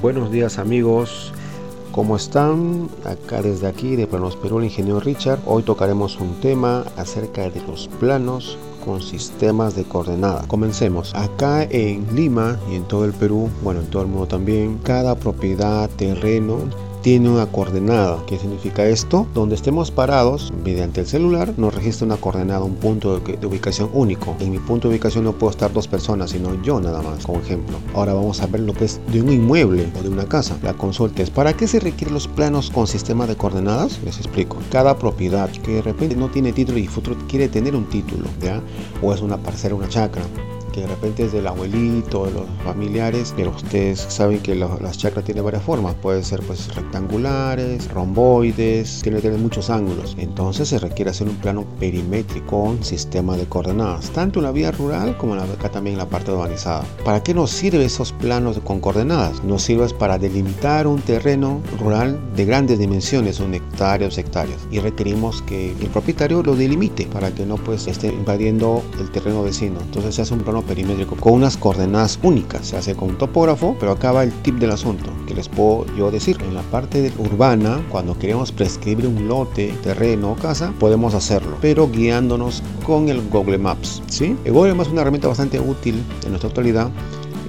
Buenos días amigos, ¿cómo están? Acá desde aquí de Planos Perú el ingeniero Richard. Hoy tocaremos un tema acerca de los planos con sistemas de coordenadas. Comencemos. Acá en Lima y en todo el Perú, bueno en todo el mundo también, cada propiedad, terreno tiene una coordenada. ¿Qué significa esto? Donde estemos parados, mediante el celular, nos registra una coordenada, un punto de, ubicación único. En mi punto de ubicación no puedo estar dos personas, sino yo nada más, como ejemplo. Ahora vamos a ver lo que es de un inmueble o de una casa. La consulta es, ¿para qué se requieren los planos con sistema de coordenadas? Les explico. Cada propiedad que de repente no tiene título y futuro quiere tener un título, ¿ya? O es una parcela, una chacra de repente es del abuelito, de los familiares, pero ustedes saben que las chakras tienen varias formas, pueden ser pues rectangulares, romboides, tiene que tener muchos ángulos. Entonces se requiere hacer un plano perimétrico con sistema de coordenadas, tanto en la vía rural como en la, acá también en la parte urbanizada. ¿Para qué nos sirven esos planos con coordenadas? Nos sirve para delimitar un terreno rural de grandes dimensiones, un hectárea, dos hectáreas, y requerimos que el propietario lo delimite para que no pues esté invadiendo el terreno vecino. Entonces se hace un plano perimétrico con unas coordenadas únicas. Se hace con un topógrafo, pero acá va el tip del asunto que les puedo yo decir. En la parte urbana, cuando queremos prescribir un lote, terreno o casa, podemos hacerlo, pero guiándonos con el Google Maps. ¿sí? El Google Maps es una herramienta bastante útil en nuestra actualidad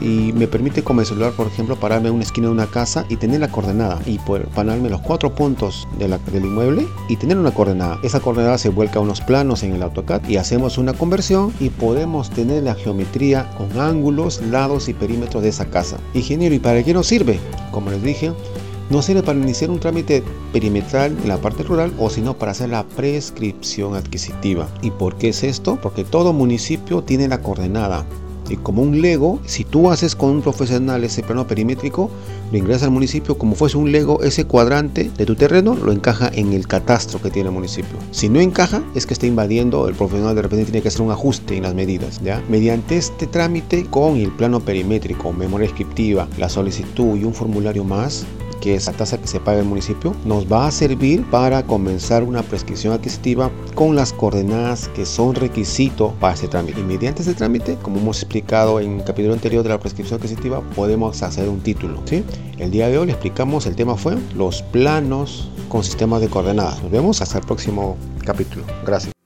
y me permite con mi celular, por ejemplo, pararme en una esquina de una casa y tener la coordenada y poder pararme los cuatro puntos del inmueble y tener una coordenada. Esa coordenada se vuelca a unos planos en el AutoCAD y hacemos una conversión y podemos tener la geometría con ángulos, lados y perímetros de esa casa. Ingeniero, ¿y para qué nos sirve? Como les dije, no sirve para iniciar un trámite perimetral en la parte rural o sino para hacer la prescripción adquisitiva. ¿Y por qué es esto? Porque todo municipio tiene la coordenada y como un Lego, si tú haces con un profesional ese plano perimétrico, lo ingresas al municipio como fuese un Lego, ese cuadrante de tu terreno lo encaja en el catastro que tiene el municipio. Si no encaja, es que está invadiendo, el profesional de repente tiene que hacer un ajuste en las medidas. ¿ya? Mediante este trámite, con el plano perimétrico, memoria descriptiva, la solicitud y un formulario más, que es la tasa que se paga el municipio, nos va a servir para comenzar una prescripción adquisitiva con las coordenadas que son requisito para este trámite. Y mediante este trámite, como hemos explicado en el capítulo anterior de la prescripción adquisitiva, podemos hacer un título. ¿sí? El día de hoy le explicamos, el tema fue los planos con sistemas de coordenadas. Nos vemos hasta el próximo capítulo. Gracias.